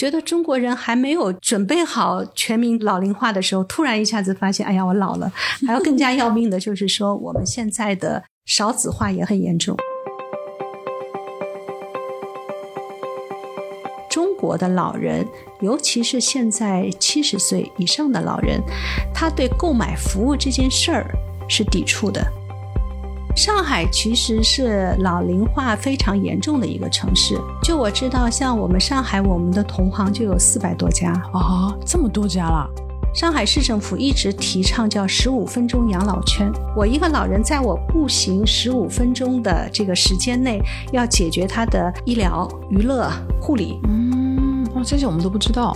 觉得中国人还没有准备好全民老龄化的时候，突然一下子发现，哎呀，我老了。还要更加要命的就是说，我们现在的少子化也很严重。中国的老人，尤其是现在七十岁以上的老人，他对购买服务这件事儿是抵触的。上海其实是老龄化非常严重的一个城市。就我知道，像我们上海，我们的同行就有四百多家啊，这么多家了。上海市政府一直提倡叫十五分钟养老圈。我一个老人在我步行十五分钟的这个时间内，要解决他的医疗、娱乐、护理。嗯，哦，这些我们都不知道。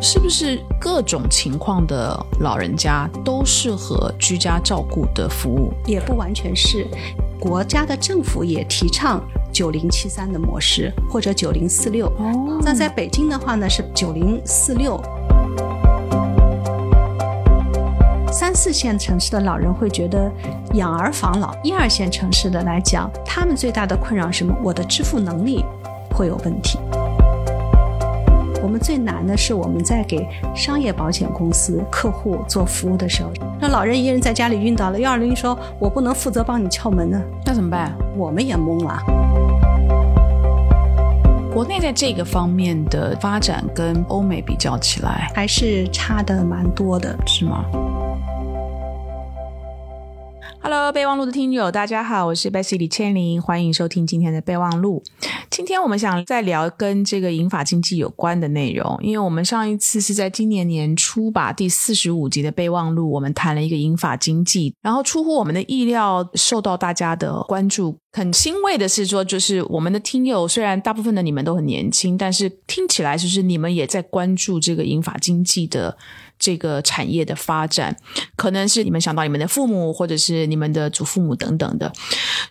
是不是各种情况的老人家都适合居家照顾的服务？也不完全是，国家的政府也提倡九零七三的模式，或者九零四六。哦，那在北京的话呢是九零四六。三四线城市的老人会觉得养儿防老，一二线城市的来讲，他们最大的困扰是什么？我的支付能力会有问题。最难的是我们在给商业保险公司客户做服务的时候，那老人一个人在家里晕倒了，幺二零说我不能负责帮你敲门呢，那怎么办？我们也懵了。国内在这个方面的发展跟欧美比较起来，还是差的蛮多的，是吗？Hello，备忘录的听友，大家好，我是 Bessy 李千林，欢迎收听今天的备忘录。今天我们想再聊跟这个银发经济有关的内容，因为我们上一次是在今年年初吧，第四十五集的备忘录，我们谈了一个银发经济，然后出乎我们的意料，受到大家的关注。很欣慰的是说，就是我们的听友，虽然大部分的你们都很年轻，但是听起来就是你们也在关注这个银发经济的。这个产业的发展，可能是你们想到你们的父母，或者是你们的祖父母等等的。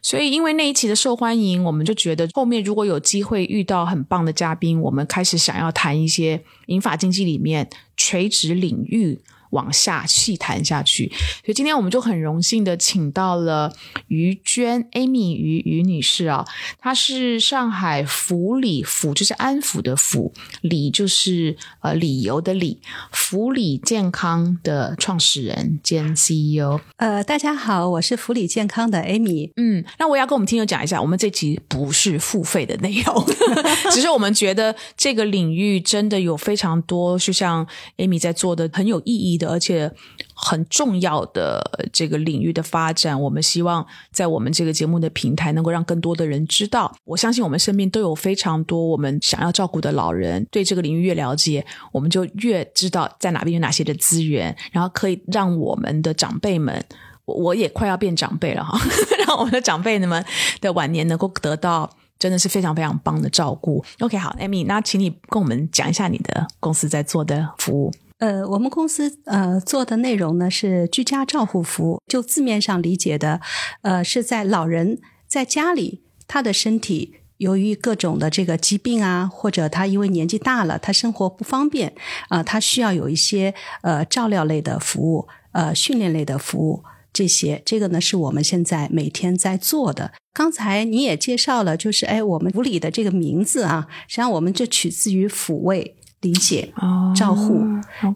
所以，因为那一期的受欢迎，我们就觉得后面如果有机会遇到很棒的嘉宾，我们开始想要谈一些银发经济里面垂直领域。往下细谈下去，所以今天我们就很荣幸的请到了于娟 Amy 于于女士啊，她是上海福里福就是安抚的福，理就是呃理由的理，福里健康的创始人兼 CEO。呃，大家好，我是福里健康的 Amy。嗯，那我要跟我们听友讲一下，我们这期不是付费的内容，只是我们觉得这个领域真的有非常多，就像 Amy 在做的很有意义的。而且很重要的这个领域的发展，我们希望在我们这个节目的平台能够让更多的人知道。我相信我们身边都有非常多我们想要照顾的老人，对这个领域越了解，我们就越知道在哪边有哪些的资源，然后可以让我们的长辈们，我也快要变长辈了哈，让我们的长辈们的晚年能够得到真的是非常非常棒的照顾。OK，好，Amy，那请你跟我们讲一下你的公司在做的服务。呃，我们公司呃做的内容呢是居家照护服务，就字面上理解的，呃，是在老人在家里，他的身体由于各种的这个疾病啊，或者他因为年纪大了，他生活不方便啊，他需要有一些呃照料类的服务，呃训练类的服务，这些这个呢是我们现在每天在做的。刚才你也介绍了，就是哎，我们福里的这个名字啊，实际上我们这取自于抚慰。理解照护，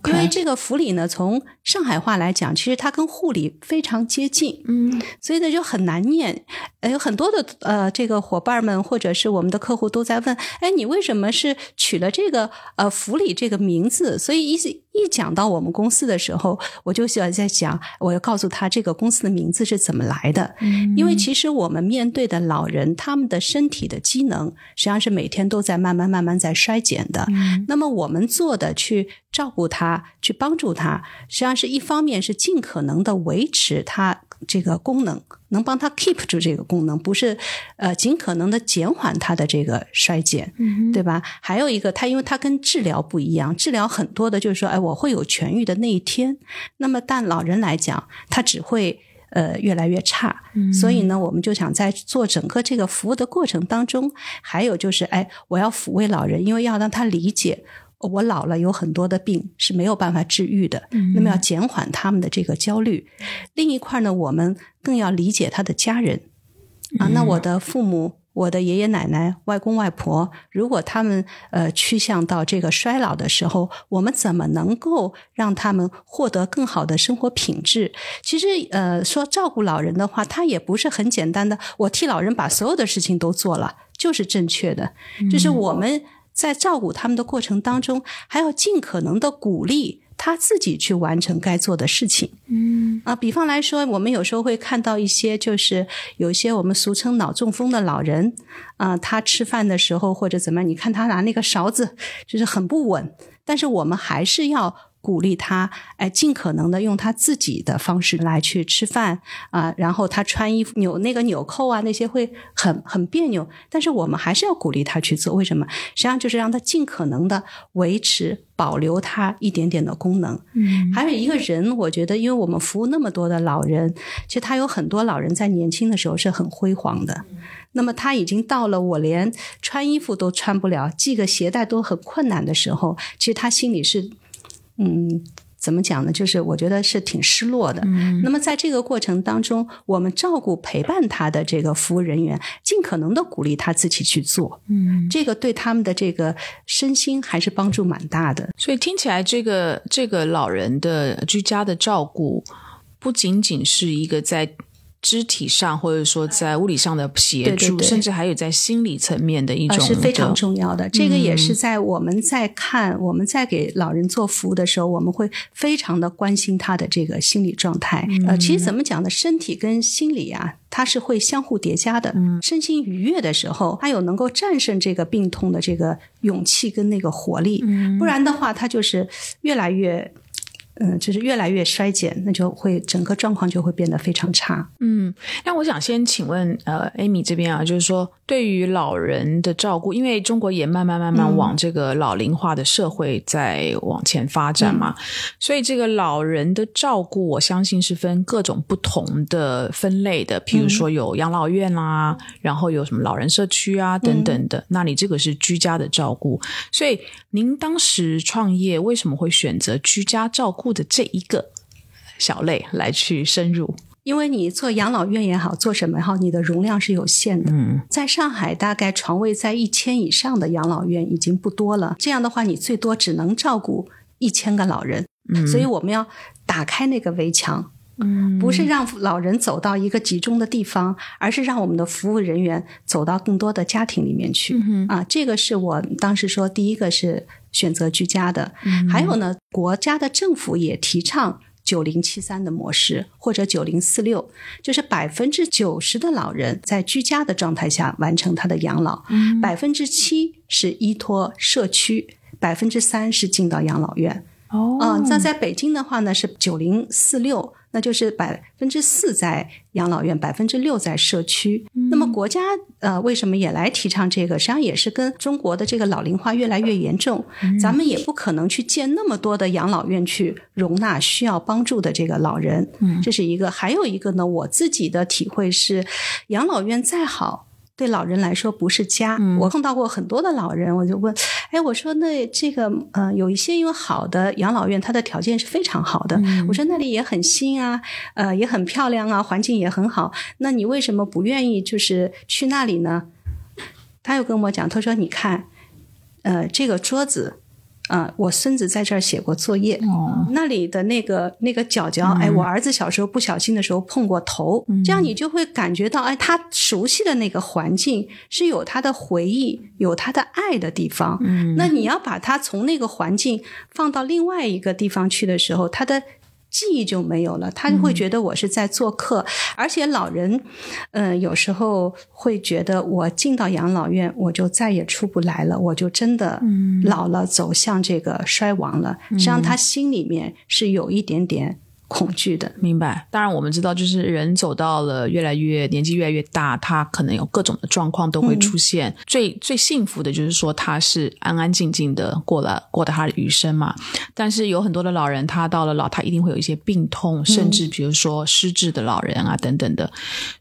因为这个福理呢，从上海话来讲，其实它跟护理非常接近，嗯，所以呢就很难念。有很多的呃，这个伙伴们或者是我们的客户都在问，哎，你为什么是取了这个呃福理这个名字？所以一一讲到我们公司的时候，我就喜欢在想，我要告诉他这个公司的名字是怎么来的。嗯，因为其实我们面对的老人，他们的身体的机能实际上是每天都在慢慢慢慢在衰减的。嗯，那么我们做的去照顾他，去帮助他，实际上是一方面是尽可能的维持他这个功能，能帮他 keep 住这个功能，不是呃尽可能的减缓他的这个衰减，对吧？还有一个，他因为他跟治疗不一样，治疗很多的就是说，哎，我会有痊愈的那一天。那么，但老人来讲，他只会呃越来越差。所以呢，我们就想在做整个这个服务的过程当中，还有就是，哎，我要抚慰老人，因为要让他理解。我老了，有很多的病是没有办法治愈的。那么要减缓他们的这个焦虑。另一块呢，我们更要理解他的家人啊。那我的父母。我的爷爷奶奶、外公外婆，如果他们呃趋向到这个衰老的时候，我们怎么能够让他们获得更好的生活品质？其实呃，说照顾老人的话，他也不是很简单的，我替老人把所有的事情都做了就是正确的，就是我们在照顾他们的过程当中，还要尽可能的鼓励。他自己去完成该做的事情。嗯啊，比方来说，我们有时候会看到一些，就是有一些我们俗称脑中风的老人啊，他吃饭的时候或者怎么样，你看他拿那个勺子就是很不稳，但是我们还是要。鼓励他，哎，尽可能的用他自己的方式来去吃饭啊。然后他穿衣服扭那个纽扣啊，那些会很很别扭。但是我们还是要鼓励他去做。为什么？实际上就是让他尽可能的维持、保留他一点点的功能。嗯，还有一个人，我觉得，因为我们服务那么多的老人，其实他有很多老人在年轻的时候是很辉煌的。那么他已经到了我连穿衣服都穿不了、系个鞋带都很困难的时候，其实他心里是。嗯，怎么讲呢？就是我觉得是挺失落的。嗯，那么在这个过程当中，我们照顾陪伴他的这个服务人员，尽可能的鼓励他自己去做。嗯，这个对他们的这个身心还是帮助蛮大的。所以听起来，这个这个老人的居家的照顾，不仅仅是一个在。肢体上，或者说在物理上的协助，甚至还有在心理层面的一种，是非常重要的。这个也是在我们在看我们在给老人做服务的时候，我们会非常的关心他的这个心理状态。呃，其实怎么讲呢？身体跟心理啊，它是会相互叠加的。身心愉悦的时候，他有能够战胜这个病痛的这个勇气跟那个活力。不然的话，他就是越来越。嗯，就是越来越衰减，那就会整个状况就会变得非常差。嗯，那我想先请问，呃，Amy 这边啊，就是说对于老人的照顾，因为中国也慢慢慢慢往这个老龄化的社会在往前发展嘛，所以这个老人的照顾，我相信是分各种不同的分类的，譬如说有养老院啦，然后有什么老人社区啊等等的。那你这个是居家的照顾，所以您当时创业为什么会选择居家照顾？的这一个小类来去深入，因为你做养老院也好，做什么也好，你的容量是有限的。嗯，在上海，大概床位在一千以上的养老院已经不多了。这样的话，你最多只能照顾一千个老人。嗯，所以我们要打开那个围墙。嗯，不是让老人走到一个集中的地方，而是让我们的服务人员走到更多的家庭里面去。啊，这个是我当时说第一个是。选择居家的，还有呢，国家的政府也提倡九零七三的模式，或者九零四六，就是百分之九十的老人在居家的状态下完成他的养老，百分之七是依托社区，百分之三是进到养老院。哦，啊，那在北京的话呢是九零四六。那就是百分之四在养老院，百分之六在社区。那么国家呃为什么也来提倡这个？实际上也是跟中国的这个老龄化越来越严重，咱们也不可能去建那么多的养老院去容纳需要帮助的这个老人。这是一个。还有一个呢，我自己的体会是，养老院再好。对老人来说不是家，我碰到过很多的老人，我就问，哎，我说那这个，呃，有一些有好的养老院，它的条件是非常好的，我说那里也很新啊，呃，也很漂亮啊，环境也很好，那你为什么不愿意就是去那里呢？他又跟我讲，他说你看，呃，这个桌子。啊，我孙子在这儿写过作业，那里的那个那个角角，哎，我儿子小时候不小心的时候碰过头，这样你就会感觉到，哎，他熟悉的那个环境是有他的回忆、有他的爱的地方。嗯那你要把他从那个环境放到另外一个地方去的时候，他的。记忆就没有了，他就会觉得我是在做客，而且老人，嗯，有时候会觉得我进到养老院，我就再也出不来了，我就真的老了，走向这个衰亡了。实际上，他心里面是有一点点。恐惧的，明白。当然，我们知道，就是人走到了越来越年纪越来越大，他可能有各种的状况都会出现。最最幸福的就是说，他是安安静静的过了过的他的余生嘛。但是有很多的老人，他到了老，他一定会有一些病痛，甚至比如说失智的老人啊等等的。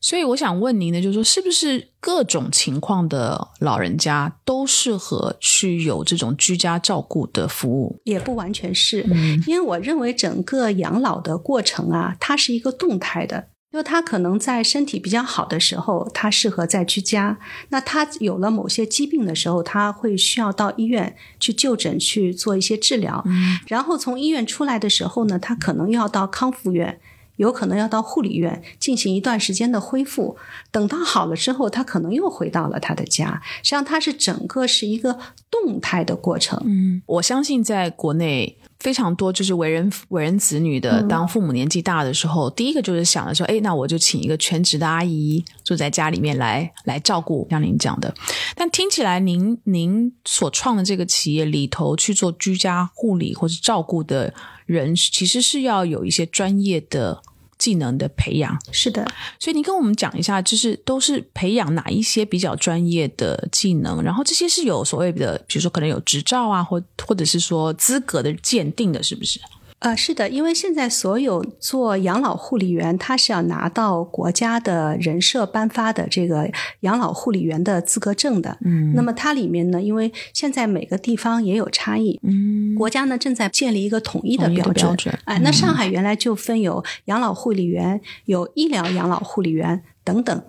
所以我想问您呢，就是说，是不是？各种情况的老人家都适合去有这种居家照顾的服务，也不完全是，因为我认为整个养老的过程啊，它是一个动态的。就他可能在身体比较好的时候，他适合在居家；那他有了某些疾病的时候，他会需要到医院去就诊去做一些治疗。然后从医院出来的时候呢，他可能要到康复院。有可能要到护理院进行一段时间的恢复，等到好了之后，他可能又回到了他的家。实际上，他是整个是一个动态的过程。嗯，我相信在国内非常多就是为人为人子女的，当父母年纪大的时候，第一个就是想着说，哎，那我就请一个全职的阿姨住在家里面来来照顾，像您讲的。但听起来，您您所创的这个企业里头去做居家护理或者照顾的人，其实是要有一些专业的。技能的培养是的，所以你跟我们讲一下，就是都是培养哪一些比较专业的技能，然后这些是有所谓的，比如说可能有执照啊，或或者是说资格的鉴定的，是不是？呃，是的，因为现在所有做养老护理员，他是要拿到国家的人社颁发的这个养老护理员的资格证的。嗯，那么它里面呢，因为现在每个地方也有差异，嗯，国家呢正在建立一个统一的标准。哎，那上海原来就分有养老护理员、有医疗养老护理员等等。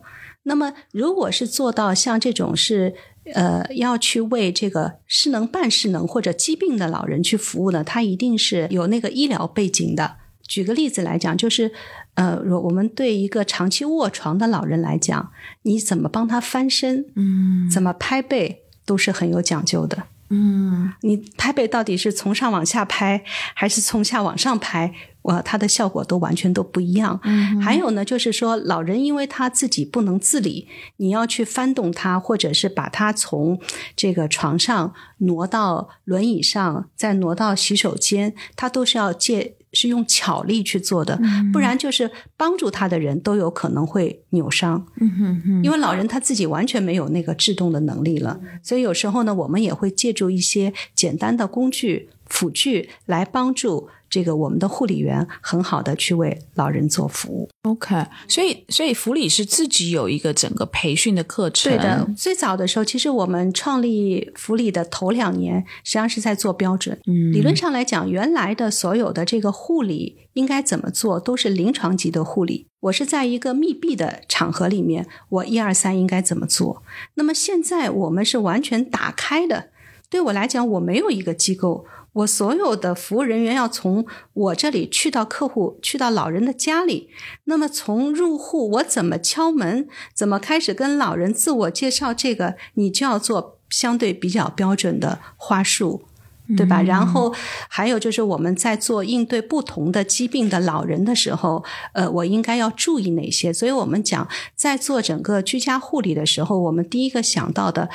那么，如果是做到像这种是。呃，要去为这个失能、半失能或者疾病的老人去服务呢，他一定是有那个医疗背景的。举个例子来讲，就是呃，我们对一个长期卧床的老人来讲，你怎么帮他翻身，嗯，怎么拍背，都是很有讲究的。嗯，你拍背到底是从上往下拍，还是从下往上拍？哇，它的效果都完全都不一样。嗯，还有呢，就是说老人因为他自己不能自理，你要去翻动他，或者是把他从这个床上挪到轮椅上，再挪到洗手间，他都是要借是用巧力去做的，不然就是帮助他的人都有可能会扭伤。嗯哼哼，因为老人他自己完全没有那个制动的能力了，所以有时候呢，我们也会借助一些简单的工具辅具来帮助。这个我们的护理员很好的去为老人做服务。OK，所以所以福利是自己有一个整个培训的课程。对的，最早的时候，其实我们创立福利的头两年，实际上是在做标准。嗯，理论上来讲，原来的所有的这个护理应该怎么做，都是临床级的护理。我是在一个密闭的场合里面，我一二三应该怎么做？那么现在我们是完全打开的。对我来讲，我没有一个机构。我所有的服务人员要从我这里去到客户，去到老人的家里。那么从入户，我怎么敲门，怎么开始跟老人自我介绍，这个你就要做相对比较标准的话术，对吧？然后还有就是我们在做应对不同的疾病的老人的时候，呃，我应该要注意哪些？所以我们讲，在做整个居家护理的时候，我们第一个想到的。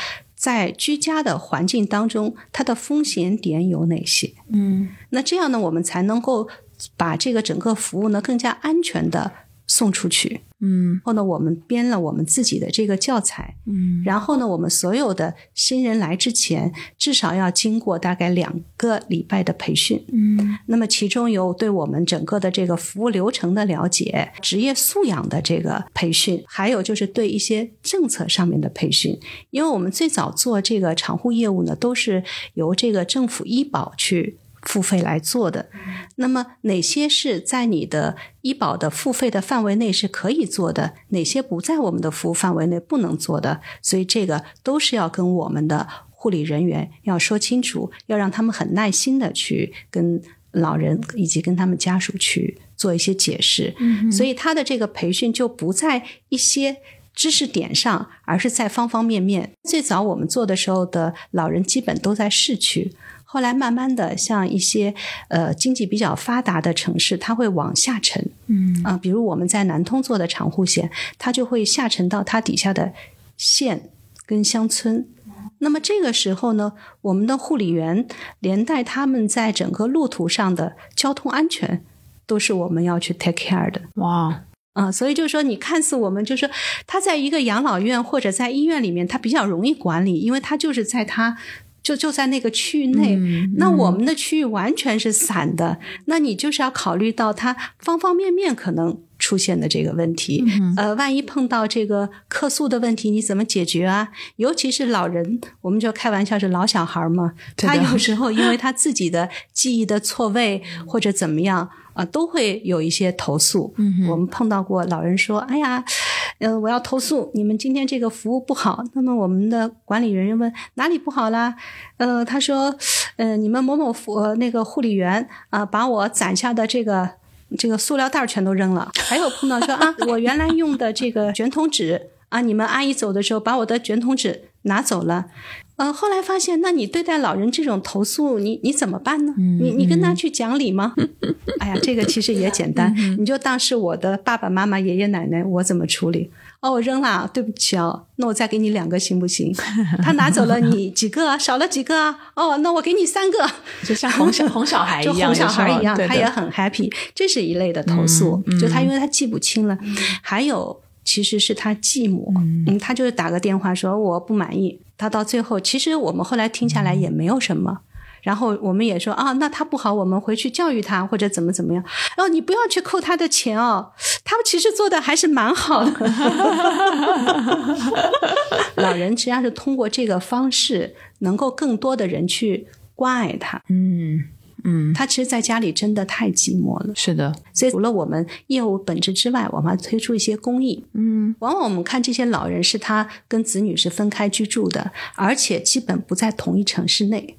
在居家的环境当中，它的风险点有哪些？嗯，那这样呢，我们才能够把这个整个服务呢更加安全的送出去。嗯，后呢，我们编了我们自己的这个教材，嗯，然后呢，我们所有的新人来之前，至少要经过大概两个礼拜的培训，嗯，那么其中有对我们整个的这个服务流程的了解，职业素养的这个培训，还有就是对一些政策上面的培训，因为我们最早做这个厂户业务呢，都是由这个政府医保去。付费来做的，那么哪些是在你的医保的付费的范围内是可以做的？哪些不在我们的服务范围内不能做的？所以这个都是要跟我们的护理人员要说清楚，要让他们很耐心的去跟老人以及跟他们家属去做一些解释。所以他的这个培训就不在一些知识点上，而是在方方面面。最早我们做的时候的老人基本都在市区。后来慢慢的，像一些呃经济比较发达的城市，它会往下沉，嗯啊，比如我们在南通做的长户县，它就会下沉到它底下的县跟乡村。那么这个时候呢，我们的护理员连带他们在整个路途上的交通安全，都是我们要去 take care 的。哇，啊，所以就是说，你看似我们就是他在一个养老院或者在医院里面，他比较容易管理，因为他就是在他。就就在那个区域内，那我们的区域完全是散的，那你就是要考虑到它方方面面可能出现的这个问题。呃，万一碰到这个客诉的问题，你怎么解决啊？尤其是老人，我们就开玩笑是老小孩嘛，他有时候因为他自己的记忆的错位或者怎么样。啊，都会有一些投诉。嗯我们碰到过老人说：“哎呀，呃，我要投诉你们今天这个服务不好。”那么我们的管理人员问哪里不好啦？呃，他说：“呃，你们某某服呃那个护理员啊、把我攒下的这个。”这个塑料袋儿全都扔了，还有碰到说啊，我原来用的这个卷筒纸啊，你们阿姨走的时候把我的卷筒纸拿走了，呃，后来发现，那你对待老人这种投诉，你你怎么办呢？你你跟他去讲理吗？哎呀，这个其实也简单，你就当是我的爸爸妈妈、爷爷奶奶，我怎么处理？哦，我扔了，对不起哦，那我再给你两个行不行？他拿走了你几个啊？少了几个啊？哦，那我给你三个。就像哄小 哄小孩一样，哄小孩一样，他也很 happy，这是一类的投诉。嗯嗯就他因为他记不清了，还有其实是他继母，嗯，他就是打个电话说我不满意，他到最后其实我们后来听下来也没有什么。然后我们也说啊，那他不好，我们回去教育他或者怎么怎么样。然后你不要去扣他的钱哦，他其实做的还是蛮好的。老人实际上是通过这个方式，能够更多的人去关爱他。嗯嗯，他其实在家里真的太寂寞了，是的，所以除了我们业务本质之外，我们还推出一些公益。嗯往往我们看这些老人是他跟子女是分开居住的，而且基本不在同一城市内。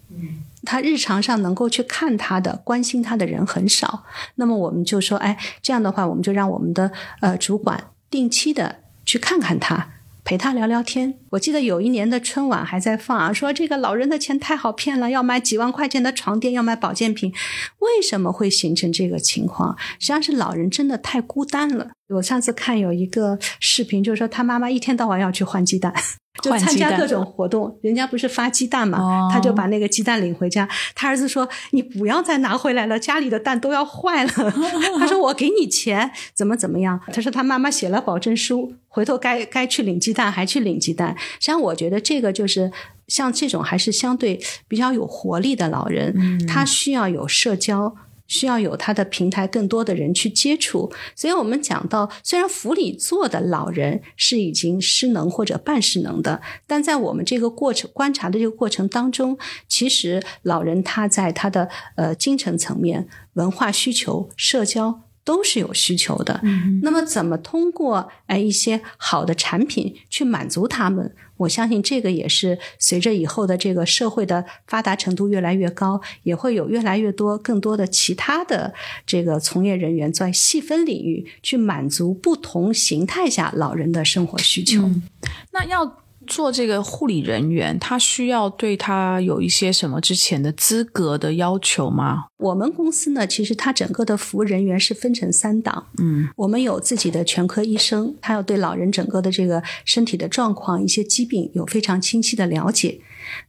他日常上能够去看他的、关心他的人很少。那么我们就说，哎，这样的话，我们就让我们的呃主管定期的去看看他。陪他聊聊天。我记得有一年的春晚还在放啊，说这个老人的钱太好骗了，要买几万块钱的床垫，要买保健品。为什么会形成这个情况？实际上是老人真的太孤单了。我上次看有一个视频，就是说他妈妈一天到晚要去换鸡蛋。就参加各种活动，人家不是发鸡蛋嘛，哦他就把那个鸡蛋领回家。他儿子说：“你不要再拿回来了，家里的蛋都要坏了。”他说：“我给你钱，怎么怎么样？”他说他妈妈写了保证书，回头该该去领鸡蛋还去领鸡蛋。实际上，我觉得这个就是像这种还是相对比较有活力的老人，他需要有社交。需要有他的平台，更多的人去接触。所以我们讲到，虽然府里做的老人是已经失能或者半失能的，但在我们这个过程观察的这个过程当中，其实老人他在他的呃精神层面、文化需求、社交。都是有需求的，那么怎么通过哎一些好的产品去满足他们？我相信这个也是随着以后的这个社会的发达程度越来越高，也会有越来越多更多的其他的这个从业人员在细分领域去满足不同形态下老人的生活需求。那要做这个护理人员，他需要对他有一些什么之前的资格的要求吗？我们公司呢，其实它整个的服务人员是分成三档。嗯我们有自己的全科医生，他要对老人整个的这个身体的状况、一些疾病有非常清晰的了解。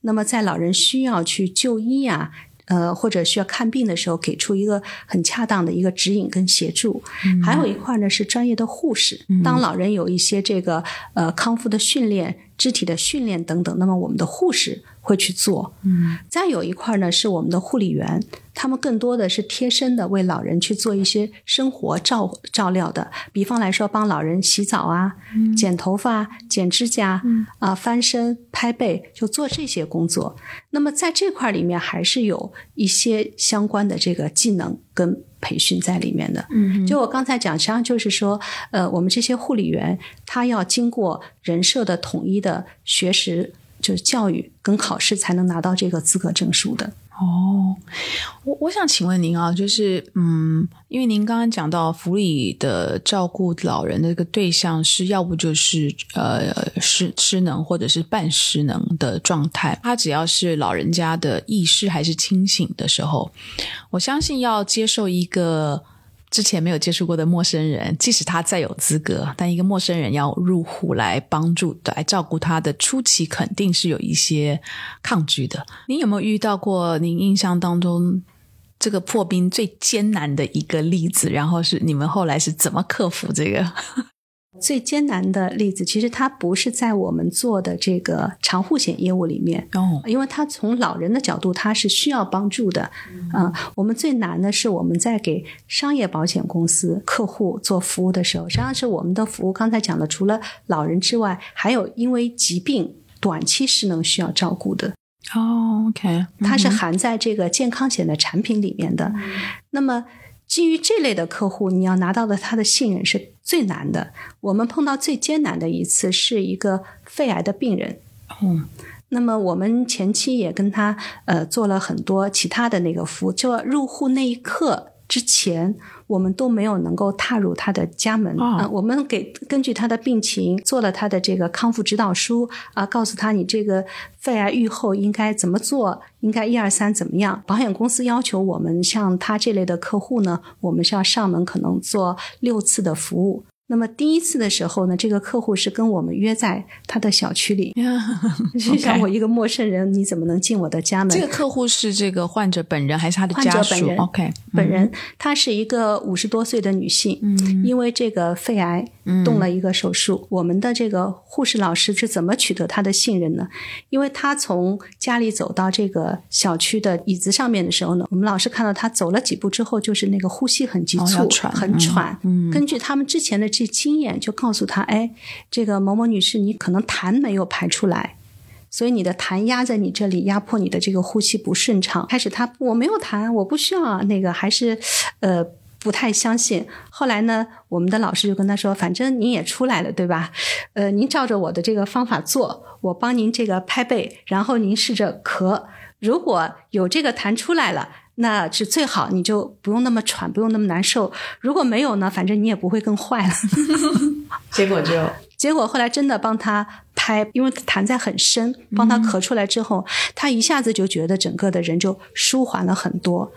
那么在老人需要去就医呀、呃，或者需要看病的时候，给出一个很恰当的一个指引跟协助。还有一块呢是专业的护士，当老人有一些这个呃康复的训练、肢体的训练等等，那么我们的护士会去做。嗯再有一块呢是我们的护理员，他们更多的是贴身的为老人去做一些生活照照料的，比方来说帮老人洗澡啊、剪头发、剪指甲啊、翻身、拍背，就做这些工作。那么在这块里面还是有一些相关的这个技能跟培训在里面的。嗯就我刚才讲，实际上就是说，呃，我们这些护理员他要经过人社的统一的学识，就是教育跟考试，才能拿到这个资格证书的。哦，我我想请问您啊，就是嗯，因为您刚刚讲到福利的照顾老人的这个对象是要不就是呃失失能或者是半失能的状态，他只要是老人家的意识还是清醒的时候，我相信要接受一个。之前没有接触过的陌生人，即使他再有资格，但一个陌生人要入户来帮助、来照顾他的初期，肯定是有一些抗拒的。您有没有遇到过您印象当中这个破冰最艰难的一个例子？然后是你们后来是怎么克服这个？最艰难的例子，其实它不是在我们做的这个长护险业务里面，哦，因为它从老人的角度，它是需要帮助的。嗯、我们最难的是我们在给商业保险公司客户做服务的时候，实际上是我们的服务。刚才讲的，除了老人之外，还有因为疾病短期失能需要照顾的，哦，OK，它是含在这个健康险的产品里面的。那么基于这类的客户，你要拿到的他的信任是最难的。我们碰到最艰难的一次是一个肺癌的病人，嗯，那么我们前期也跟他呃做了很多其他的那个服务，就入户那一刻之前，我们都没有能够踏入他的家门哦啊、我们给根据他的病情做了他的这个康复指导书啊、告诉他你这个肺癌愈后应该怎么做，应该一二三怎么样。保险公司要求我们像他这类的客户呢，我们是要上门可能做六次的服务。那么第一次的时候呢，这个客户是跟我们约在他的小区里，就像我一个陌生人，你怎么能进我的家门？这个客户是这个患者本人还是他的患者家属本人？OK，本人，她是一个五十多岁的女性，嗯因为这个肺癌动了一个手术。我们的这个护士老师是怎么取得她的信任呢？因为她从家里走到这个小区的椅子上面的时候呢，我们老师看到她走了几步之后，就是那个呼吸很急促，哦喘很喘。嗯根据他们之前的这经验，就告诉她，哎，这个某某女士，你可能痰没有排出来。所以你的痰压在你这里，压迫你的这个呼吸不顺畅。开始他我没有痰，我不需要那个，还是呃不太相信。后来呢，我们的老师就跟他说，反正您也出来了，对吧？呃，您照着我的这个方法做，我帮您这个拍背，然后您试着咳，如果有这个痰出来了。那是最好，你就不用那么喘，不用那么难受。如果没有呢，反正你也不会更坏了。结果就结果后来真的帮他拍，因为痰在很深，帮他咳出来之后，他一下子就觉得整个的人就舒缓了很多。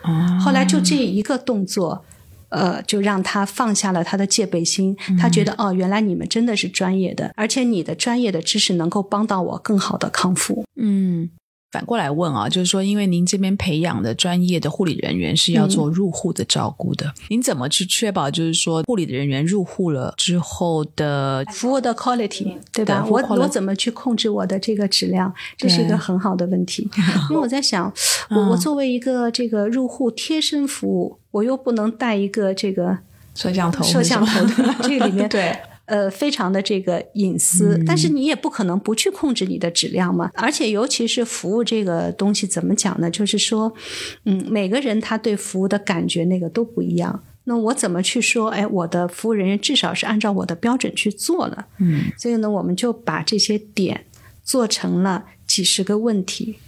后来就这一个动作。呃，就让他放下了他的戒备心，他觉得哦，原来你们真的是专业的，而且你的专业的知识能够帮到我更好的康复。嗯。反过来问啊，就是说，因为您这边培养的专业的护理人员是要做入户的照顾的，您怎么去确保，就是说护理的人员入户了之后的服务的 quality，对吧？我我怎么去控制我的这个质量？这是一个很好的问题。因为我在想，我我作为一个这个入户贴身服务，我又不能带一个这个摄像头？摄像头，对吧？这个里面 对。呃，非常的这个隐私，但是你也不可能不去控制你的质量嘛。而且，尤其是服务这个东西，怎么讲呢？就是说，嗯，每个人他对服务的感觉那个都不一样。那我怎么去说？哎，我的服务人员至少是按照我的标准去做了。嗯，所以呢，我们就把这些点做成了几十个问题，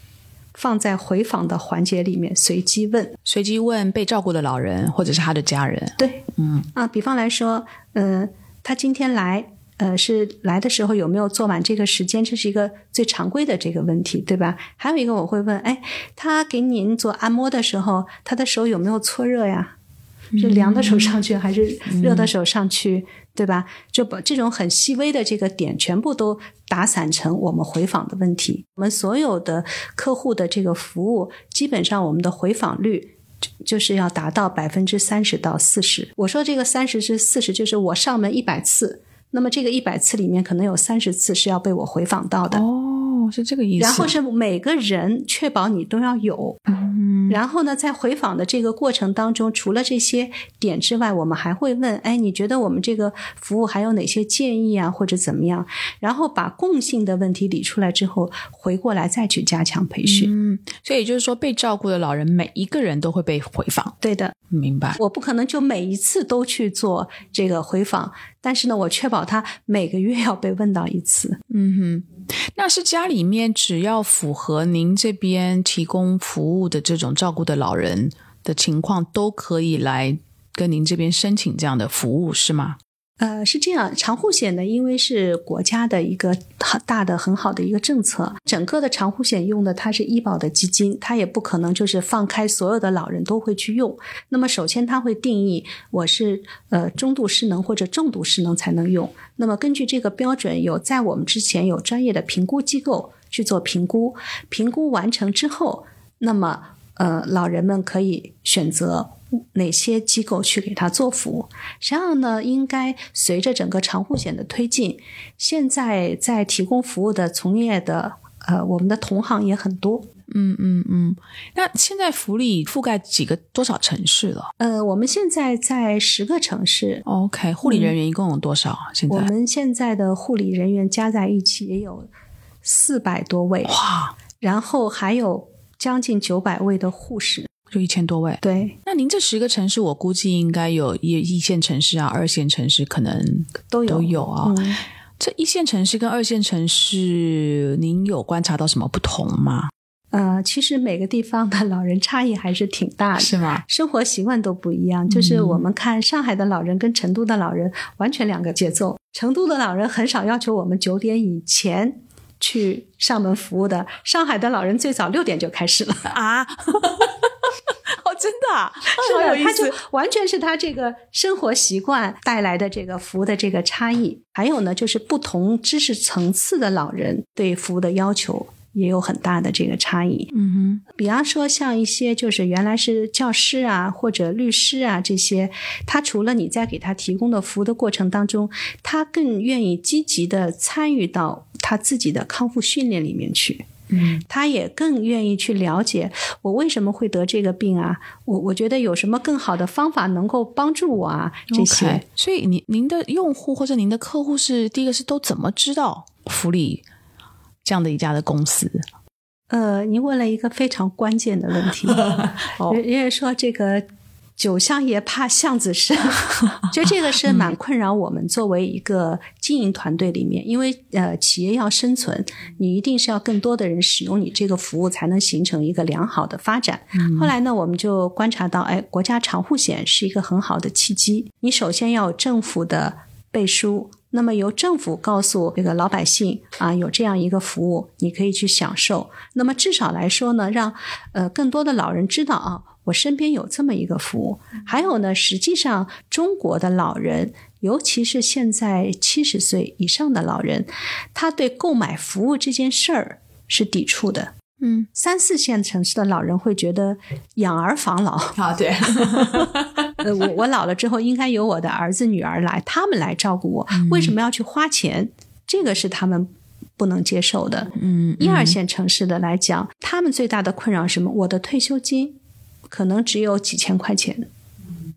放在回访的环节里面随机问。随机问被照顾的老人或者是他的家人。对，嗯啊，比方来说，呃，他今天来，呃，是来的时候有没有做满这个时间？这是一个最常规的这个问题，对吧？还有一个我会问，哎，他给您做按摩的时候，他的手有没有搓热呀？是凉的手上去还是热的手上去，对吧？就把这种很细微的这个点全部都打散成我们回访的问题。我们所有的客户的这个服务，基本上我们的回访率就就是要达到百分之三十到四十。我说这个三十至四十，就是我上门一百次，那么这个一百次里面可能有三十次是要被我回访到的。哦，是这个意思。然后是每个人确保你都要有，嗯，然后呢，在回访的这个过程当中，除了这些点之外，我们还会问：哎，你觉得我们这个服务还有哪些建议啊，或者怎么样？然后把共性的问题理出来之后，回过来再去加强培训。嗯，所以也就是说，被照顾的老人每一个人都会被回访。对的，明白。我不可能就每一次都去做这个回访，但是呢，我确保他每个月要被问到一次。嗯哼，那是家里面只要符合您这边提供服务的这种照顾的老人的情况，都可以来跟您这边申请这样的服务，是吗？呃，是这样，长护险呢，因为是国家的一个很大的、很好的一个政策，整个的长护险用的它是医保的基金，它也不可能就是放开所有的老人都会去用。那么首先它会定义我是呃中度失能或者重度失能才能用。那么根据这个标准，有在我们之前有专业的评估机构去做评估，评估完成之后，那么呃老人们可以选择。哪些机构去给他做服务？实际上呢，应该随着整个长护险的推进，现在在提供服务的从业的呃，我们的同行也很多。嗯嗯嗯。那现在福利覆盖几个多少城市了呃，我们现在在十个城市，？OK，护理人员一共有多少？现在我们现在的护理人员加在一起也有四百多位，哇，然后还有将近九百位的护士。就一千多位。对，那您这十个城市，我估计应该有一一线城市啊，二线城市可能都有都有啊。嗯这一线城市跟二线城市，您有观察到什么不同吗？呃，其实每个地方的老人差异还是挺大的。是吗？生活习惯都不一样，就是我们看上海的老人跟成都的老人完全两个节奏。成都的老人很少要求我们九点以前去上门服务的，上海的老人最早六点就开始了。啊？哦，真的、啊，是的，他就完全是他这个生活习惯带来的这个服务的这个差异。还有呢，就是不同知识层次的老人对服务的要求也有很大的这个差异。嗯哼比方说，像一些就是原来是教师啊或者律师啊这些，他除了你在给他提供的服务的过程当中，他更愿意积极的参与到他自己的康复训练里面去。嗯他也更愿意去了解我为什么会得这个病啊，我我觉得有什么更好的方法能够帮助我啊，这些。所以您您的用户或者您的客户是第一个是都怎么知道福利这样的一家的公司？呃，您问了一个非常关键的问题，哦人人家说这个酒香也怕巷子深，就这个是蛮困扰我们作为一个经营团队里面，因为呃企业要生存，你一定是要更多的人使用你这个服务，才能形成一个良好的发展。后来呢，我们就观察到，哎，国家长护险是一个很好的契机，你首先要有政府的背书。那么由政府告诉这个老百姓啊，有这样一个服务，你可以去享受。那么至少来说呢，让呃更多的老人知道啊，我身边有这么一个服务。还有呢，实际上中国的老人，尤其是现在七十岁以上的老人，他对购买服务这件事儿是抵触的。嗯，三四线城市的老人会觉得养儿防老，啊，对，呃，我我老了之后应该由我的儿子女儿来，他们来照顾我，为什么要去花钱？这个是他们不能接受的。嗯一二线城市的来讲，他们最大的困扰是什么？我的退休金可能只有几千块钱，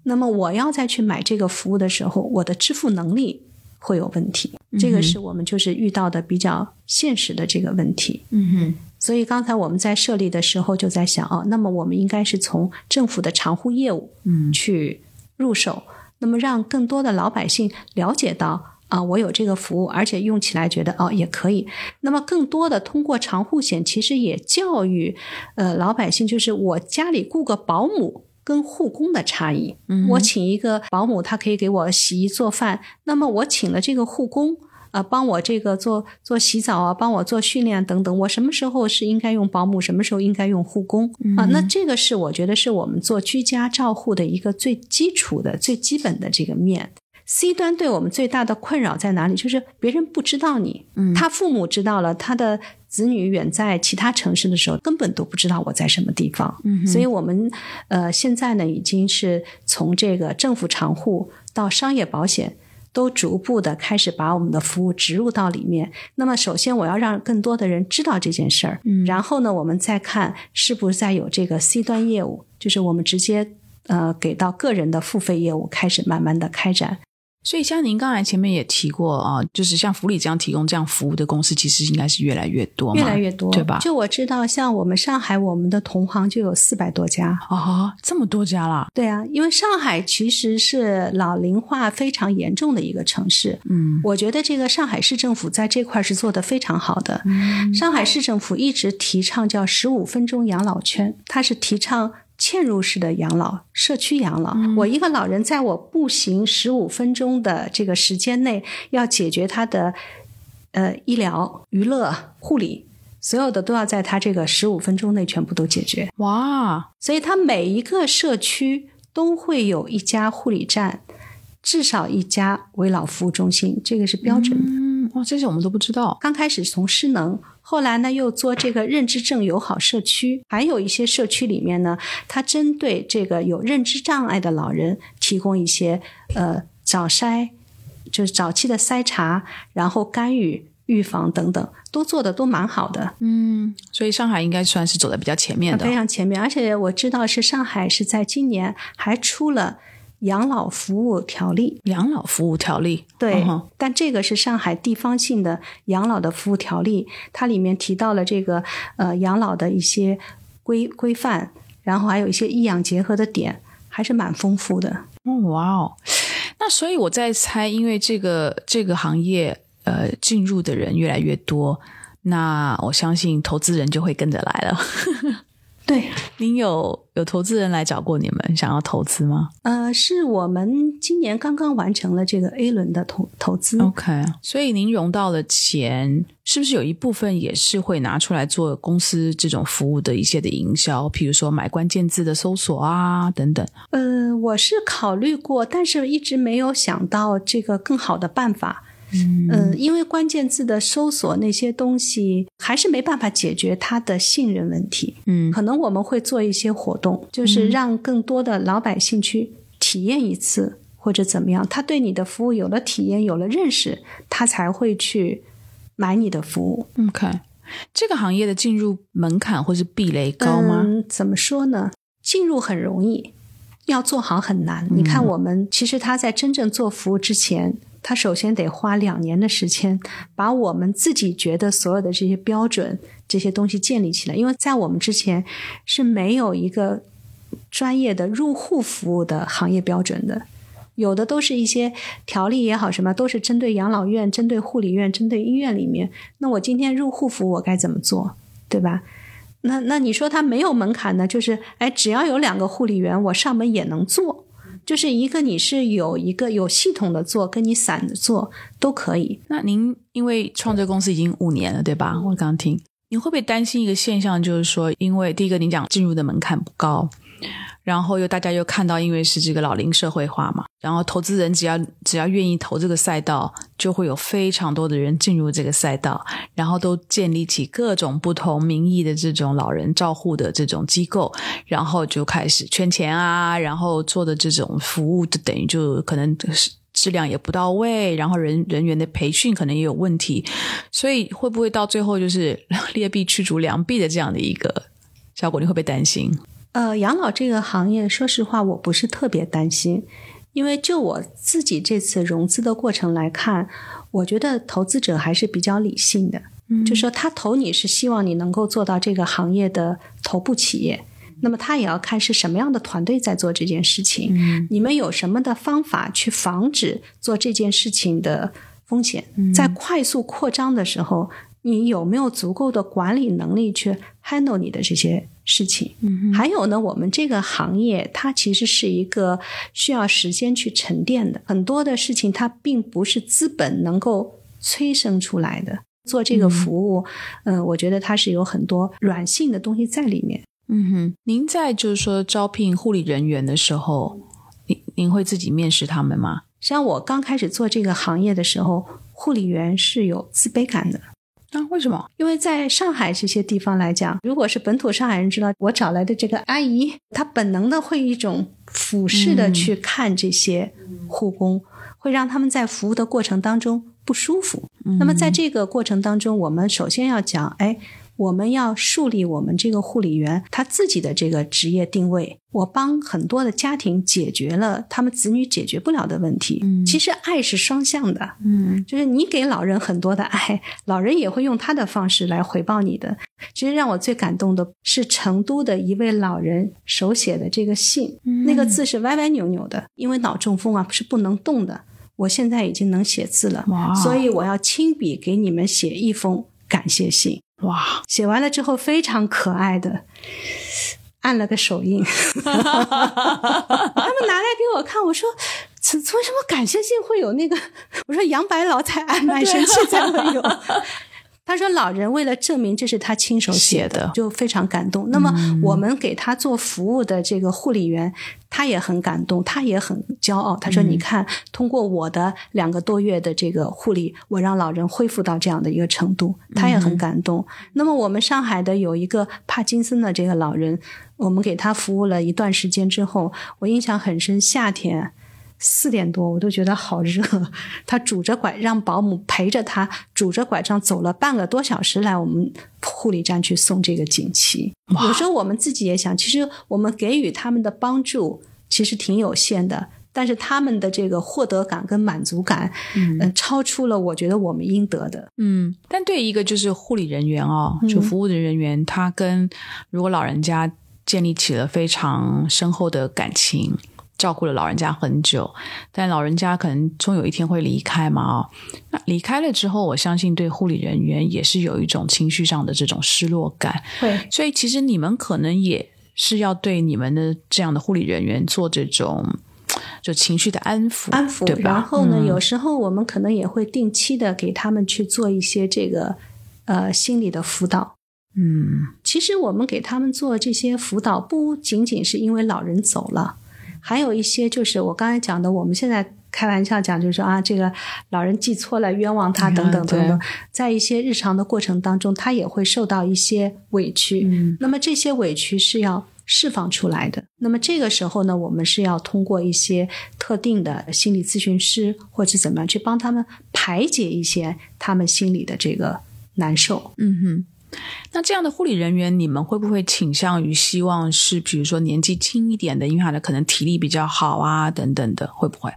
那么我要再去买这个服务的时候，我的支付能力会有问题。这个是我们就是遇到的比较现实的这个问题。嗯哼，所以刚才我们在设立的时候就在想，哦，那么我们应该是从政府的常户业务嗯去入手，那么让更多的老百姓了解到。啊，我有这个服务，而且用起来觉得哦也可以。那么更多的通过长户险，其实也教育呃老百姓，就是我家里雇个保姆跟护工的差异。嗯我请一个保姆，他可以给我洗衣做饭，那么我请了这个护工。啊，帮我这个做做洗澡啊，帮我做训练等等。我什么时候是应该用保姆，什么时候应该用护工、啊？那这个是我觉得是我们做居家照护的一个最基础的、最基本的这个面。C 端对我们最大的困扰在哪里？就是别人不知道你，他父母知道了，他的子女远在其他城市的时候，根本都不知道我在什么地方。嗯所以我们呃现在呢，已经是从这个政府长户到商业保险。都逐步的开始把我们的服务植入到里面。那么，首先我要让更多的人知道这件事儿，嗯然后呢，我们再看是不是再有这个 C 端业务，就是我们直接呃给到个人的付费业务，开始慢慢的开展。所以像您刚才前面也提过啊，就是像福利这样提供这样服务的公司，其实应该是越来越多，越来越多，对吧？就我知道，像我们上海，我们的同行就有四百多家。啊，这么多家啦，对啊，因为上海其实是老龄化非常严重的一个城市。嗯我觉得这个上海市政府在这块是做得非常好的。上海市政府一直提倡叫十五分钟养老圈，它是提倡嵌入式的养老、社区养老。我一个老人在我步行十五分钟的这个时间内，要解决他的呃医疗、娱乐、护理，所有的都要在他这个十五分钟内全部都解决。哇，所以他每一个社区都会有一家护理站，至少一家为老服务中心，这个是标准的。嗯，哇，这些我们都不知道，刚开始从失能，后来呢又做这个认知症友好社区，还有一些社区里面呢，它针对这个有认知障碍的老人提供一些呃早筛，就是早期的筛查，然后干预、预防等等，都做的都蛮好的。嗯，所以上海应该算是走在比较前面的非，常前面，而且我知道是上海是在今年还出了养老服务条例，养老服务条例，对，嗯但这个是上海地方性的养老的服务条例，它里面提到了这个呃养老的一些规规范。然后还有一些医养结合的点，还是蛮丰富的。哦，哇哦！那所以我在猜，因为这个这个行业呃进入的人越来越多，那我相信投资人就会跟着来了。对，您有有投资人来找过你们，想要投资吗呃，是我们今年刚刚完成了这个 A 轮的投投资。？OK，所以您融到了钱，是不是有一部分也是会拿出来做公司这种服务的一些的营销，譬如说买关键字的搜索啊等等？呃，我是考虑过，但是一直没有想到这个更好的办法。嗯、因为关键字的搜索那些东西还是没办法解决他的信任问题。嗯可能我们会做一些活动，就是让更多的老百姓去体验一次，或者怎么样，他对你的服务有了体验，有了认识，他才会去买你的服务。，OK，这个行业的进入门槛或是壁垒高吗？嗯，怎么说呢？进入很容易，要做好很难。你看，我们其实他在真正做服务之前，他首先得花两年的时间，把我们自己觉得所有的这些标准、这些东西建立起来。因为在我们之前是没有一个专业的入户服务的行业标准的。有的都是一些条例也好，什么都是针对养老院、针对护理院、针对医院里面。那我今天入户服务我该怎么做，对吧？那那你说它没有门槛呢？就是哎，只要有两个护理员，我上门也能做。就是一个你是有一个有系统的做，跟你散的做都可以。那您因为创这公司已经五年了，对吧？我刚听，你会不会担心一个现象，就是说，因为第一个你讲进入的门槛不高，然后又大家又看到，因为是这个老龄社会化嘛，然后投资人只要只要愿意投这个赛道，就会有非常多的人进入这个赛道，然后都建立起各种不同名义的这种老人照护的这种机构，然后就开始圈钱啊，然后做的这种服务，就等于就可能是。质量也不到位，然后人人员的培训可能也有问题，所以会不会到最后就是 劣币驱逐良币的这样的一个效果？你会不会担心？呃，养老这个行业，说实话，我不是特别担心，因为就我自己这次融资的过程来看，我觉得投资者还是比较理性的，就说他投你是希望你能够做到这个行业的头部企业。那么他也要看是什么样的团队在做这件事情，你们有什么的方法去防止做这件事情的风险？在快速扩张的时候，你有没有足够的管理能力去 handle 你的这些事情？嗯还有呢，我们这个行业它其实是一个需要时间去沉淀的，很多的事情它并不是资本能够催生出来的。做这个服务，嗯、我觉得它是有很多软性的东西在里面。嗯哼，您在就是说招聘护理人员的时候，您您会自己面试他们吗？像我刚开始做这个行业的时候，护理员是有自卑感的。啊，为什么？因为在上海这些地方来讲，如果是本土上海人知道我找来的这个阿姨，她本能的会一种俯视的去看这些护工，会让他们在服务的过程当中不舒服。那么在这个过程当中，我们首先要讲，哎。我们要树立我们这个护理员他自己的这个职业定位。我帮很多的家庭解决了他们子女解决不了的问题。嗯其实爱是双向的，嗯就是你给老人很多的爱，老人也会用他的方式来回报你的。其实让我最感动的是成都的一位老人手写的这个信，那个字是歪歪扭扭的，因为脑中风啊是不能动的。我现在已经能写字了，所以我要亲笔给你们写一封感谢信。哇，写完了之后非常可爱的按了个手印，他们拿来给我看，我说。为什么感谢信会有那个？我说杨白劳才按，卖身契才会有。他说：“老人为了证明这是他亲手写的，就非常感动。那么我们给他做服务的这个护理员，他也很感动，他也很骄傲。他说：‘你看，通过我的两个多月的这个护理，我让老人恢复到这样的一个程度，他也很感动。’那么我们上海的有一个帕金森的这个老人，我们给他服务了一段时间之后，我印象很深，夏天。”四点多，我都觉得好热。他拄着拐，让保姆陪着他拄着拐杖走了半个多小时来我们护理站去送这个锦旗。有时候我们自己也想，其实我们给予他们的帮助其实挺有限的，但是他们的这个获得感跟满足感，嗯、呃，超出了我觉得我们应得的。嗯，但对一个就是护理人员哦，就服务的人员，他跟如果老人家。建立起了非常深厚的感情，照顾了老人家很久，但老人家可能终有一天会离开嘛？哦，那离开了之后，我相信对护理人员也是有一种情绪上的这种失落感。会，所以其实你们可能也是要对你们的这样的护理人员做这种就情绪的安抚，安抚对。吧？然后呢，嗯有时候我们可能也会定期的给他们去做一些这个呃心理的辅导。嗯其实我们给他们做这些辅导，不仅仅是因为老人走了，还有一些就是我刚才讲的，我们现在开玩笑讲，就是说啊，这个老人记错了，冤枉他等等等等，在一些日常的过程当中，他也会受到一些委屈。嗯那么这些委屈是要释放出来的。那么这个时候呢，我们是要通过一些特定的心理咨询师或者怎么样去帮他们排解一些他们心里的这个难受。嗯哼。那这样的护理人员，你们会不会倾向于希望是，比如说年纪轻一点的，因为他的可能体力比较好啊，等等的，会不会？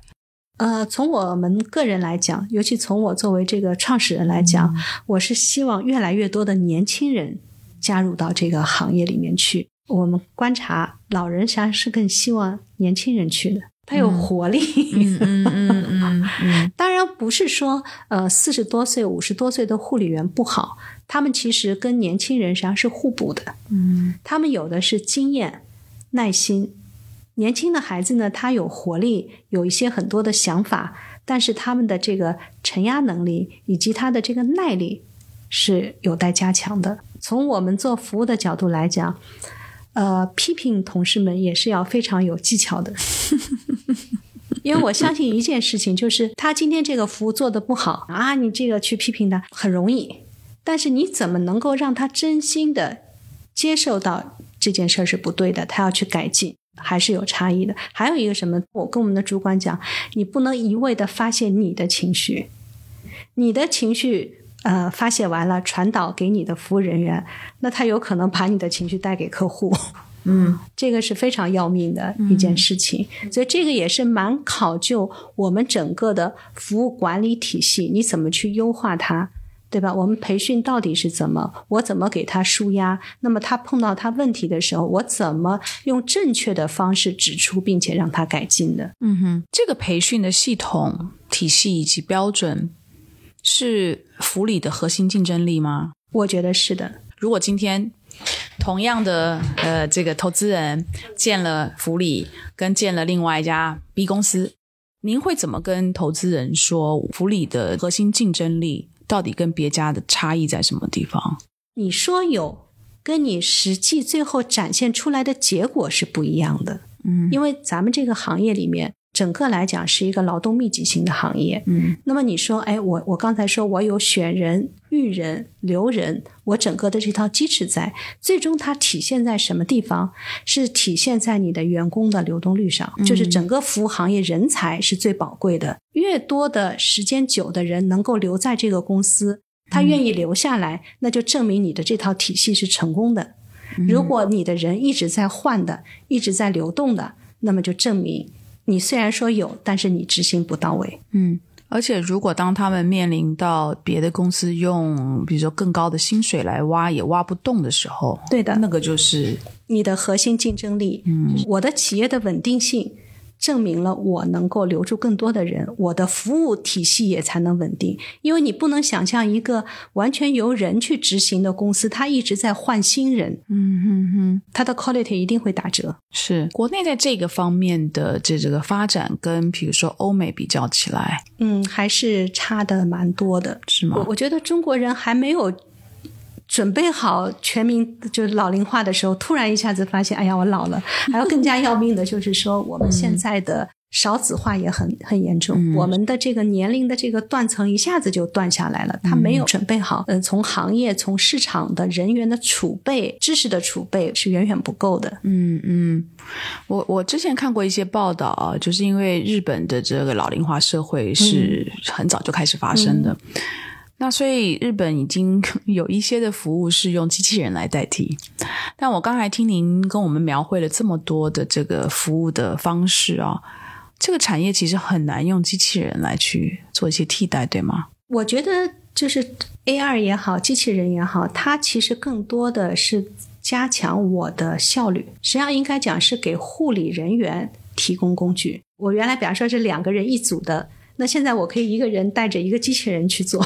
呃，从我们个人来讲，尤其从我作为这个创始人来讲，我是希望越来越多的年轻人加入到这个行业里面去。我们观察，老人实际上是更希望年轻人去的，他有活力。嗯嗯嗯嗯 嗯当然不是说呃四十多岁、五十多岁的护理员不好，他们其实跟年轻人实际上是互补的。嗯他们有的是经验、耐心。年轻的孩子呢，他有活力，有一些很多的想法，但是他们的这个承压能力以及他的这个耐力是有待加强的。从我们做服务的角度来讲，呃，批评同事们也是要非常有技巧的。因为我相信一件事情，就是他今天这个服务做的不好啊，你这个去批评他很容易，但是你怎么能够让他真心的接受到这件事儿是不对的，他要去改进，还是有差异的。还有一个什么，我跟我们的主管讲，你不能一味的发泄你的情绪，你的情绪呃发泄完了，传导给你的服务人员，那他有可能把你的情绪带给客户。嗯。这个是非常要命的一件事情，所以这个也是蛮考究我们整个的服务管理体系，你怎么去优化它，对吧？我们培训到底是怎么，我怎么给他舒压？那么他碰到他问题的时候，我怎么用正确的方式指出，并且让他改进的？嗯哼，这个培训的系统体系以及标准是福里的核心竞争力吗？我觉得是的。如果今天同样的呃这个投资人建了福里，跟建了另外一家 B 公司，您会怎么跟投资人说福里的核心竞争力到底跟别家的差异在什么地方？你说有，跟你实际最后展现出来的结果是不一样的。嗯因为咱们这个行业里面，整个来讲是一个劳动密集型的行业。嗯那么你说，哎，我我刚才说我有选人、育人、留人，我整个的这套机制在，最终它体现在什么地方？是体现在你的员工的流动率上，就是整个服务行业人才是最宝贵的，越多的时间久的人能够留在这个公司，他愿意留下来，那就证明你的这套体系是成功的。如果你的人一直在换的，一直在流动的，那么就证明你虽然说有，但是你执行不到位。嗯。而且，如果当他们面临到别的公司用，比如说更高的薪水来挖，也挖不动的时候，对的，那个就是你的核心竞争力，嗯，我的企业的稳定性，证明了我能够留住更多的人，我的服务体系也才能稳定。因为你不能想象一个完全由人去执行的公司，它一直在换新人，嗯哼哼，它的 quality 一定会打折。是国内在这个方面的这这个发展，跟比如说欧美比较起来，嗯，还是差的蛮多的。是吗我？我觉得中国人还没有准备好全民就是老龄化的时候，突然一下子发现，哎呀，我老了。还有更加要命的就是说，我们现在的少子化也很很严重，嗯我们的这个年龄的这个断层一下子就断下来了，他没有准备好。嗯、从行业、从市场的人员的储备、知识的储备是远远不够的。嗯嗯，我我之前看过一些报道啊，就是因为日本的这个老龄化社会是很早就开始发生的。那所以日本已经 有一些的服务是用机器人来代替，但我刚才听您跟我们描绘了这么多的这个服务的方式啊，这个产业其实很难用机器人来去做一些替代，对吗？我觉得就是 AR 也好，机器人也好，它其实更多的是加强我的效率。实际上应该讲是给护理人员提供工具。我原来比方说是两个人一组的，那现在我可以一个人带着一个机器人去做，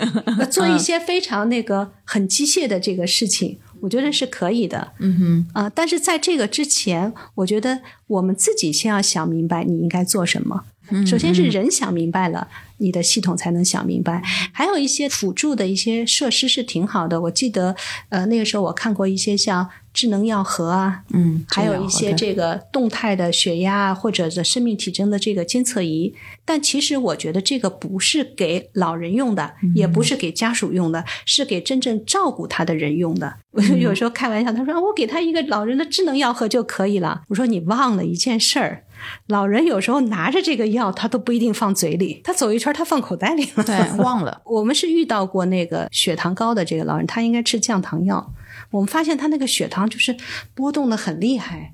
做一些非常那个很机械的这个事情。我觉得是可以的，嗯哼，啊、但是在这个之前，我觉得我们自己先要想明白你应该做什么。首先是人想明白了，你的系统才能想明白。还有一些辅助的一些设施是挺好的。我记得，呃，那个时候我看过一些像智能药盒啊，嗯，还有一些这这个动态的血压啊，或者是生命体征的这个监测仪。但其实我觉得这个不是给老人用的，也不是给家属用的，是给真正照顾他的人用的。我就有时候开玩笑，他说、啊我给他一个老人的智能药盒就可以了。我说你忘了一件事儿。老人有时候拿着这个药，他都不一定放嘴里，他走一圈，他放口袋里了。对忘了，我们是遇到过那个血糖高的这个老人，他应该吃降糖药。我们发现他那个血糖就是波动的很厉害，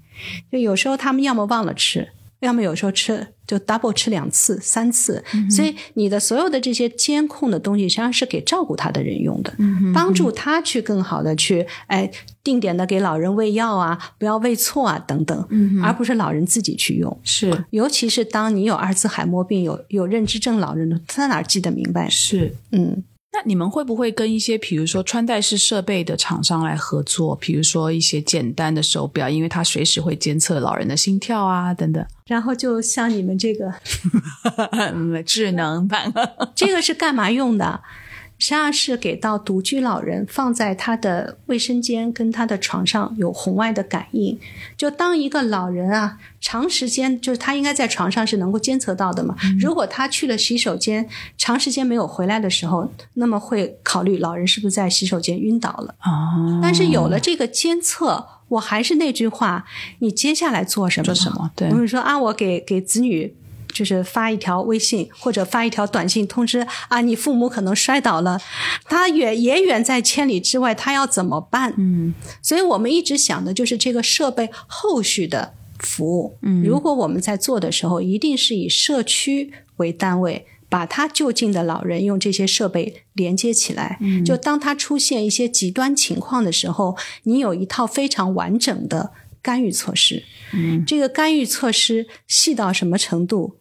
就有时候他们要么忘了吃，要么有时候吃就 double 吃两次、三次。所以你的所有的这些监控的东西，实际上是给照顾他的人用的，帮助他去更好的去哎定点的给老人喂药啊，不要喂错啊等等，而不是老人自己去用。是尤其是当你有阿尔兹海默病、有有认知症老人的，他哪记得明白？是。嗯。那你们会不会跟一些比如说穿戴式设备的厂商来合作？比如说一些简单的手表，因为它随时会监测老人的心跳啊等等。然后就像你们这个，嗯智能版，这个是干嘛用的？实际上是给到独居老人放在他的卫生间跟他的床上有红外的感应。就当一个老人啊，长时间就是他应该在床上是能够监测到的嘛。如果他去了洗手间，长时间没有回来的时候，那么会考虑老人是不是在洗手间晕倒了。哦，但是有了这个监测，我还是那句话，你接下来做什么？做什么？对我，们说啊，我给给子女就是发一条微信或者发一条短信通知啊，你父母可能摔倒了，他远也远在千里之外，他要怎么办？嗯所以我们一直想的就是这个设备后续的服务。嗯，如果我们在做的时候，一定是以社区为单位。把他就近的老人用这些设备连接起来，嗯就当他出现一些极端情况的时候，你有一套非常完整的干预措施。嗯，这个干预措施细到什么程度？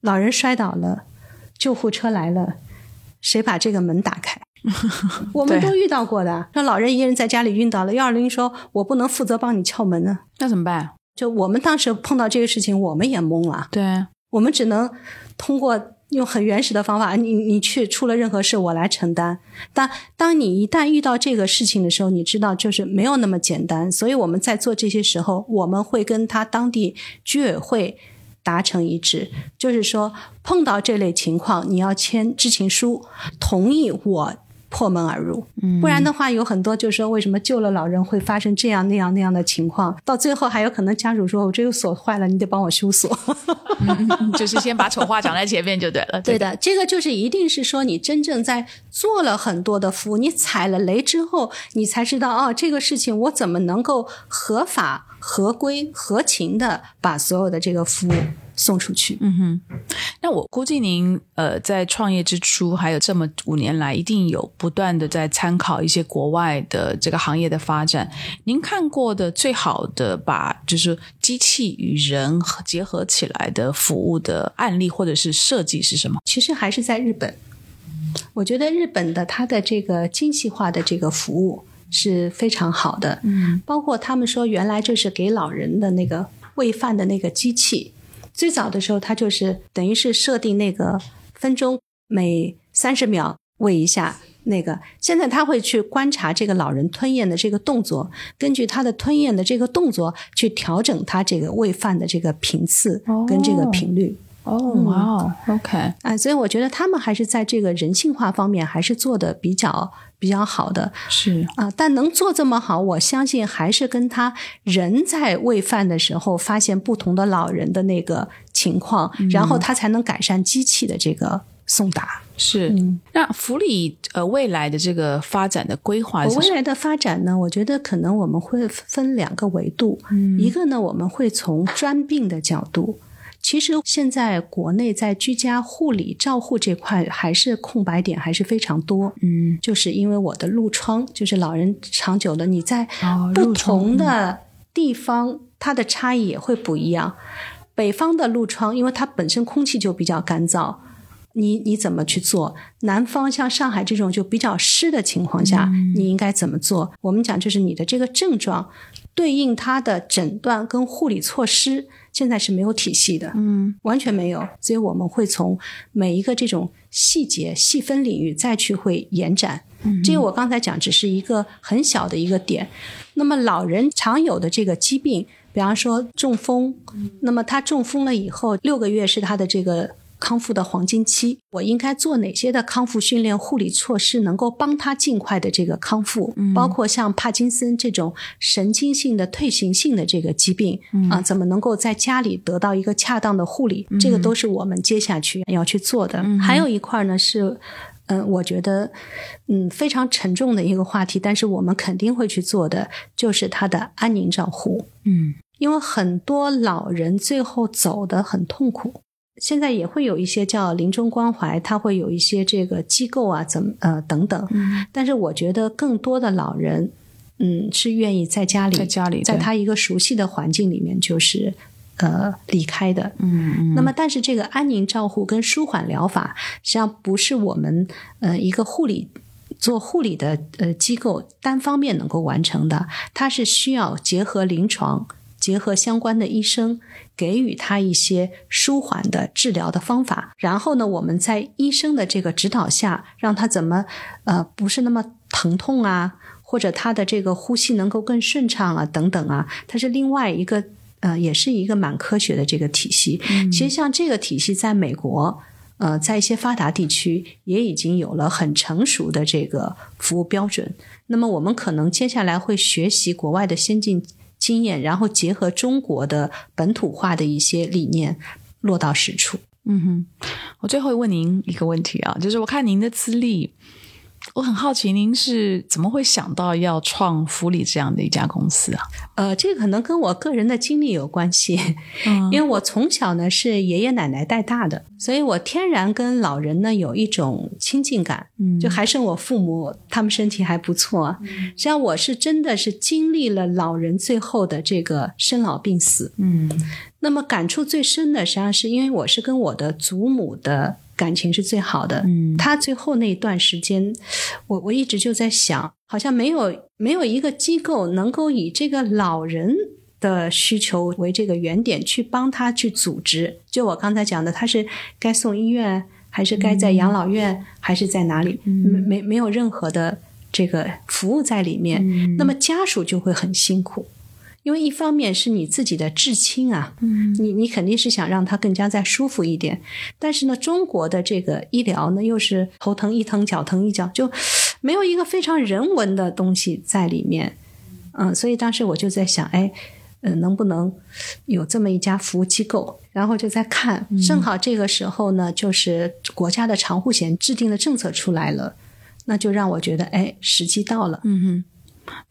老人摔倒了，救护车来了，谁把这个门打开？我们都遇到过的，那老人一个人在家里晕倒了，幺二零说我不能负责帮你撬门呢。那怎么办？就我们当时碰到这个事情，我们也懵了，对，我们只能通过用很原始的方法，你你去出了任何事，我来承担。但当你一旦遇到这个事情的时候，你知道就是没有那么简单。所以我们在做这些时候，我们会跟他当地居委会达成一致，就是说碰到这类情况，你要签知情书，同意我。破门而入，不然的话，有很多就是说，为什么救了老人会发生这样那样那样的情况？到最后还有可能家属说：“我这个锁坏了，你得帮我修锁。”嗯就是先把丑话讲在前面就对了。对的，这个就是一定是说你真正在做了很多的服务，你踩了雷之后，你才知道哦，这个事情我怎么能够合法、合规、合情的把所有的这个服务送出去。嗯哼，那我估计您呃在创业之初，还有这么五年来，一定有不断的在参考一些国外的这个行业的发展。您看过的最好的把就是机器与人结合起来的服务的案例或者是设计是什么？其实还是在日本，我觉得日本的它的这个精细化的这个服务是非常好的。嗯包括他们说原来就是给老人的那个喂饭的那个机器，最早的时候它就是等于是设定那个分钟每三十秒喂一下。那个现在他会去观察这个老人吞咽的这个动作，根据他的吞咽的这个动作去调整他这个喂饭的这个频次跟这个频率。哦，哇哦，OK，啊，所以我觉得他们还是在这个人性化方面还是做的比较比较好的是啊。但能做这么好，我相信还是跟他人在喂饭的时候发现不同的老人的那个情况，然后他才能改善机器的这个送达。是。嗯，那福利呃未来的这个发展的规划未来的发展呢，我觉得可能我们会分两个维度，嗯一个呢，我们会从专病的角度。其实现在国内在居家护理照护这块还是空白点还是非常多。嗯，就是因为我的褥疮，就是老人长久的你在不同的地方，它的差异也会不一样。北方的褥疮，因为它本身空气就比较干燥，你你怎么去做？南方像上海这种就比较湿的情况下，你应该怎么做？我们讲就是你的这个症状对应它的诊断跟护理措施，现在是没有体系的，嗯完全没有。所以我们会从每一个这种细节细分领域再去会延展。这个我刚才讲只是一个很小的一个点。那么老人常有的这个疾病，比方说中风，那么他中风了以后，六个月是他的这个康复的黄金期。我应该做哪些的康复训练、护理措施，能够帮他尽快的这个康复？包括像帕金森这种神经性的退行性的这个疾病、啊，怎么能够在家里得到一个恰当的护理？这个都是我们接下去要去做的。还有一块呢是。嗯，我觉得，嗯，非常沉重的一个话题，但是我们肯定会去做的，就是他的安宁照护。嗯因为很多老人最后走得很痛苦。现在也会有一些叫临终关怀，它会有一些这个机构啊，怎么呃等等。嗯，但是我觉得更多的老人，嗯，是愿意在家里，在家里在他一个熟悉的环境里面，就是呃离开的。嗯嗯，那么，但是这个安宁照护跟舒缓疗法，实际上不是我们呃一个护理做护理的呃机构单方面能够完成的，它是需要结合临床，结合相关的医生，给予他一些舒缓的治疗的方法。然后呢，我们在医生的这个指导下，让他怎么呃不是那么疼痛啊，或者他的这个呼吸能够更顺畅啊，等等啊，它是另外一个呃，也是一个蛮科学的这个体系。其实像这个体系，在美国。呃，在一些发达地区也已经有了很成熟的这个服务标准。那么我们可能接下来会学习国外的先进经验，然后结合中国的本土化的一些理念落到实处。嗯哼，我最后问您一个问题啊，就是我看您的资历，我很好奇您是怎么会想到要创福利这样的一家公司啊？呃，这个可能跟我个人的经历有关系，嗯 因为我从小呢是爷爷奶奶带大的，所以我天然跟老人呢有一种亲近感。嗯就还剩我父母，他们身体还不错啊。实际上我是真的是经历了老人最后的这个生老病死，嗯那么感触最深的，实际上是因为我是跟我的祖母的感情是最好的。嗯他最后那一段时间，我我一直就在想，好像没有没有一个机构能够以这个老人的需求为这个原点去帮他去组织。就我刚才讲的，他是该送医院，还是该在养老院，还是在哪里？没没没有任何的这个服务在里面，那么家属就会很辛苦。因为一方面是你自己的至亲啊，嗯你你肯定是想让他更加再舒服一点，但是呢，中国的这个医疗呢，又是头疼一疼，脚疼一脚，就没有一个非常人文的东西在里面。嗯，所以当时我就在想，哎，嗯、能不能有这么一家服务机构？然后就在看，正好这个时候呢，就是国家的长护险制定的政策出来了，那就让我觉得，哎，时机到了。嗯哼。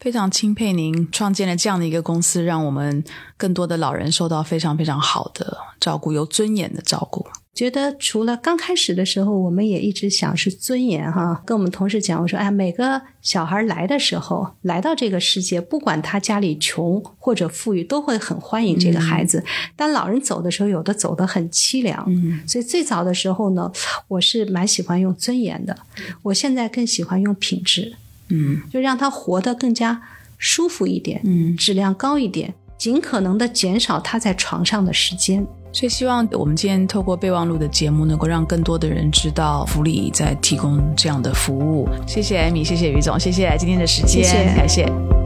非常钦佩您创建了这样的一个公司，让我们更多的老人受到非常非常好的照顾，有尊严的照顾。觉得除了刚开始的时候，我们也一直想是尊严哈，跟我们同事讲，我说哎，每个小孩来的时候，来到这个世界，不管他家里穷或者富裕，都会很欢迎这个孩子。但老人走的时候，有的走得很凄凉，嗯所以最早的时候呢，我是蛮喜欢用尊严的，我现在更喜欢用品质，嗯就让他活得更加舒服一点，嗯，质量高一点，尽可能的减少他在床上的时间。所以希望我们今天透过备忘录的节目，能够让更多的人知道福利在提供这样的服务。谢谢艾米，谢谢于总，谢谢今天的时间，谢谢感谢。